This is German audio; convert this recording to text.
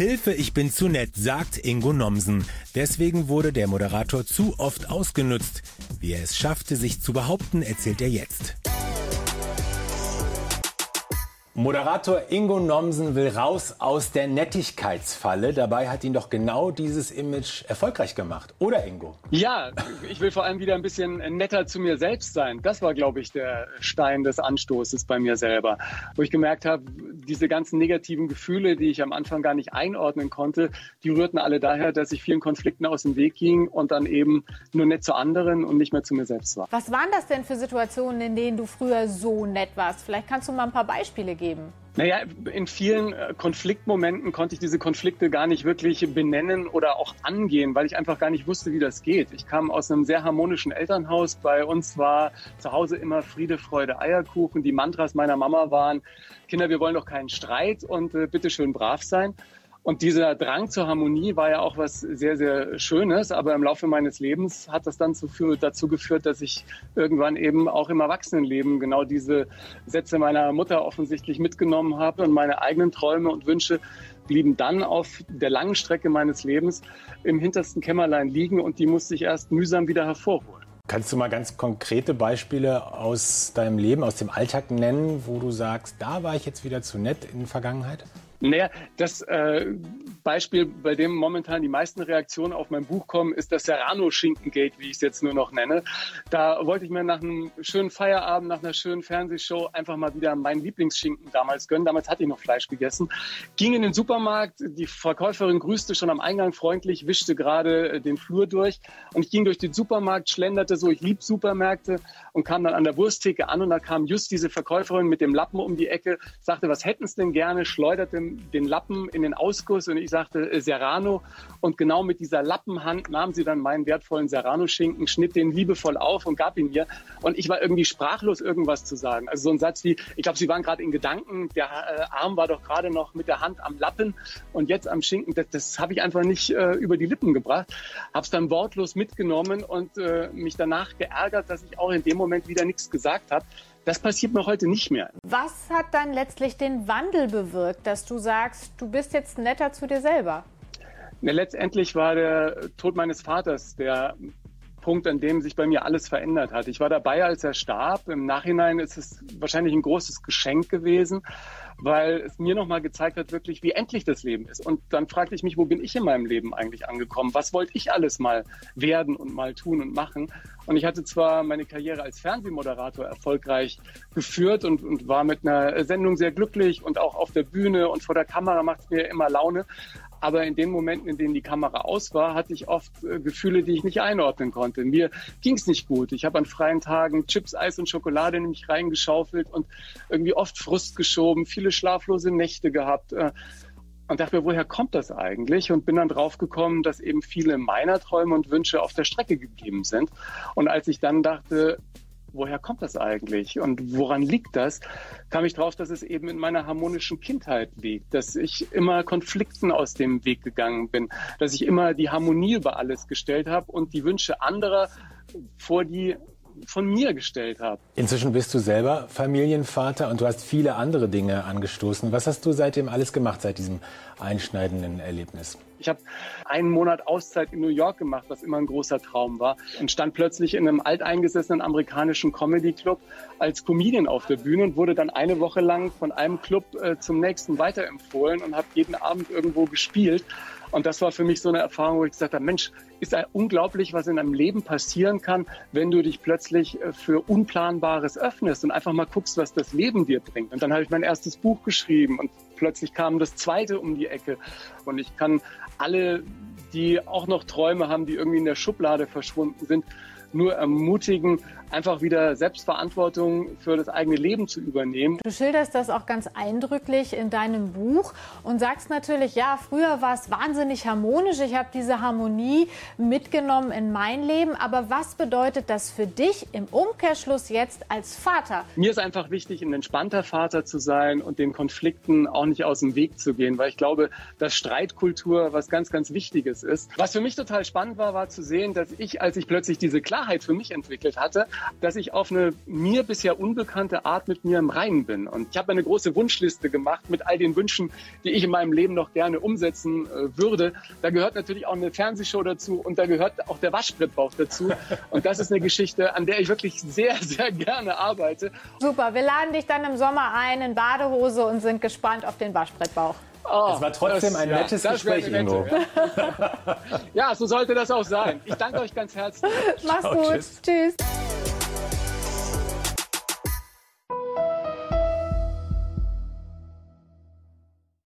Hilfe, ich bin zu nett, sagt Ingo Nomsen. Deswegen wurde der Moderator zu oft ausgenutzt. Wie er es schaffte, sich zu behaupten, erzählt er jetzt. Moderator Ingo Nomsen will raus aus der Nettigkeitsfalle. Dabei hat ihn doch genau dieses Image erfolgreich gemacht, oder Ingo? Ja, ich will vor allem wieder ein bisschen netter zu mir selbst sein. Das war, glaube ich, der Stein des Anstoßes bei mir selber, wo ich gemerkt habe, diese ganzen negativen Gefühle, die ich am Anfang gar nicht einordnen konnte, die rührten alle daher, dass ich vielen Konflikten aus dem Weg ging und dann eben nur nett zu anderen und nicht mehr zu mir selbst war. Was waren das denn für Situationen, in denen du früher so nett warst? Vielleicht kannst du mal ein paar Beispiele geben. Naja, in vielen äh, Konfliktmomenten konnte ich diese Konflikte gar nicht wirklich benennen oder auch angehen, weil ich einfach gar nicht wusste, wie das geht. Ich kam aus einem sehr harmonischen Elternhaus. Bei uns war zu Hause immer Friede, Freude, Eierkuchen. Die Mantras meiner Mama waren, Kinder, wir wollen doch keinen Streit und äh, bitte schön brav sein. Und dieser Drang zur Harmonie war ja auch was sehr, sehr Schönes. Aber im Laufe meines Lebens hat das dann dazu geführt, dass ich irgendwann eben auch im Erwachsenenleben genau diese Sätze meiner Mutter offensichtlich mitgenommen habe und meine eigenen Träume und Wünsche blieben dann auf der langen Strecke meines Lebens im hintersten Kämmerlein liegen und die musste ich erst mühsam wieder hervorholen. Kannst du mal ganz konkrete Beispiele aus deinem Leben, aus dem Alltag nennen, wo du sagst, da war ich jetzt wieder zu nett in der Vergangenheit? Naja, das äh, Beispiel, bei dem momentan die meisten Reaktionen auf mein Buch kommen, ist das Serrano-Schinkengate, wie ich es jetzt nur noch nenne. Da wollte ich mir nach einem schönen Feierabend, nach einer schönen Fernsehshow einfach mal wieder meinen Lieblingsschinken damals gönnen. Damals hatte ich noch Fleisch gegessen. Ging in den Supermarkt, die Verkäuferin grüßte schon am Eingang freundlich, wischte gerade äh, den Flur durch und ich ging durch den Supermarkt, schlenderte so, ich lieb Supermärkte und kam dann an der Wursttheke an und da kam just diese Verkäuferin mit dem Lappen um die Ecke, sagte, was hätten Sie denn gerne, schleuderte den Lappen in den Ausguss und ich sagte äh, Serrano. Und genau mit dieser Lappenhand nahm sie dann meinen wertvollen Serrano-Schinken, schnitt den liebevoll auf und gab ihn mir. Und ich war irgendwie sprachlos, irgendwas zu sagen. Also so ein Satz wie, ich glaube, sie waren gerade in Gedanken, der äh, Arm war doch gerade noch mit der Hand am Lappen und jetzt am Schinken. Das, das habe ich einfach nicht äh, über die Lippen gebracht. Habe es dann wortlos mitgenommen und äh, mich danach geärgert, dass ich auch in dem Moment wieder nichts gesagt habe. Das passiert mir heute nicht mehr. Was hat dann letztlich den Wandel bewirkt, dass du sagst, du bist jetzt netter zu dir selber? Ja, letztendlich war der Tod meines Vaters der Punkt, an dem sich bei mir alles verändert hat. Ich war dabei, als er starb. Im Nachhinein ist es wahrscheinlich ein großes Geschenk gewesen, weil es mir nochmal gezeigt hat, wirklich, wie endlich das Leben ist. Und dann fragte ich mich, wo bin ich in meinem Leben eigentlich angekommen? Was wollte ich alles mal werden und mal tun und machen? Und ich hatte zwar meine Karriere als Fernsehmoderator erfolgreich geführt und, und war mit einer Sendung sehr glücklich und auch auf der Bühne und vor der Kamera macht es mir immer Laune. Aber in den Momenten, in denen die Kamera aus war, hatte ich oft äh, Gefühle, die ich nicht einordnen konnte. Mir ging es nicht gut. Ich habe an freien Tagen Chips, Eis und Schokolade in mich reingeschaufelt und irgendwie oft Frust geschoben, viele schlaflose Nächte gehabt. Äh, und dachte mir, woher kommt das eigentlich? Und bin dann draufgekommen, dass eben viele meiner Träume und Wünsche auf der Strecke geblieben sind. Und als ich dann dachte, woher kommt das eigentlich und woran liegt das, kam ich drauf, dass es eben in meiner harmonischen Kindheit liegt, dass ich immer Konflikten aus dem Weg gegangen bin, dass ich immer die Harmonie über alles gestellt habe und die Wünsche anderer vor die von mir gestellt habe. Inzwischen bist du selber Familienvater und du hast viele andere Dinge angestoßen. Was hast du seitdem alles gemacht, seit diesem einschneidenden Erlebnis? Ich habe einen Monat Auszeit in New York gemacht, was immer ein großer Traum war. Und stand plötzlich in einem alteingesessenen amerikanischen Comedy-Club als Comedian auf der Bühne und wurde dann eine Woche lang von einem Club äh, zum nächsten weiterempfohlen und habe jeden Abend irgendwo gespielt. Und das war für mich so eine Erfahrung, wo ich gesagt habe, Mensch, ist unglaublich, was in einem Leben passieren kann, wenn du dich plötzlich äh, für Unplanbares öffnest und einfach mal guckst, was das Leben dir bringt. Und dann habe ich mein erstes Buch geschrieben und plötzlich kam das zweite um die Ecke. Und ich kann alle, die auch noch Träume haben, die irgendwie in der Schublade verschwunden sind, nur ermutigen, einfach wieder Selbstverantwortung für das eigene Leben zu übernehmen. Du schilderst das auch ganz eindrücklich in deinem Buch und sagst natürlich, ja, früher war es wahnsinnig harmonisch. Ich habe diese Harmonie mitgenommen in mein Leben. Aber was bedeutet das für dich im Umkehrschluss jetzt als Vater? Mir ist einfach wichtig, ein entspannter Vater zu sein und den Konflikten auch nicht aus dem Weg zu gehen, weil ich glaube, dass Streitkultur was ganz, ganz Wichtiges ist. Was für mich total spannend war, war zu sehen, dass ich, als ich plötzlich diese Klasse Klarheit für mich entwickelt hatte, dass ich auf eine mir bisher unbekannte Art mit mir im Reinen bin. Und ich habe eine große Wunschliste gemacht mit all den Wünschen, die ich in meinem Leben noch gerne umsetzen äh, würde. Da gehört natürlich auch eine Fernsehshow dazu und da gehört auch der Waschbrettbauch dazu. Und das ist eine Geschichte, an der ich wirklich sehr, sehr gerne arbeite. Super, wir laden dich dann im Sommer ein in Badehose und sind gespannt auf den Waschbrettbauch. Oh, es war trotzdem das, ein nettes ja, Gespräch, Ingo. Ja. ja. so sollte das auch sein. Ich danke euch ganz herzlich. Mach's Ciao, gut. tschüss. tschüss.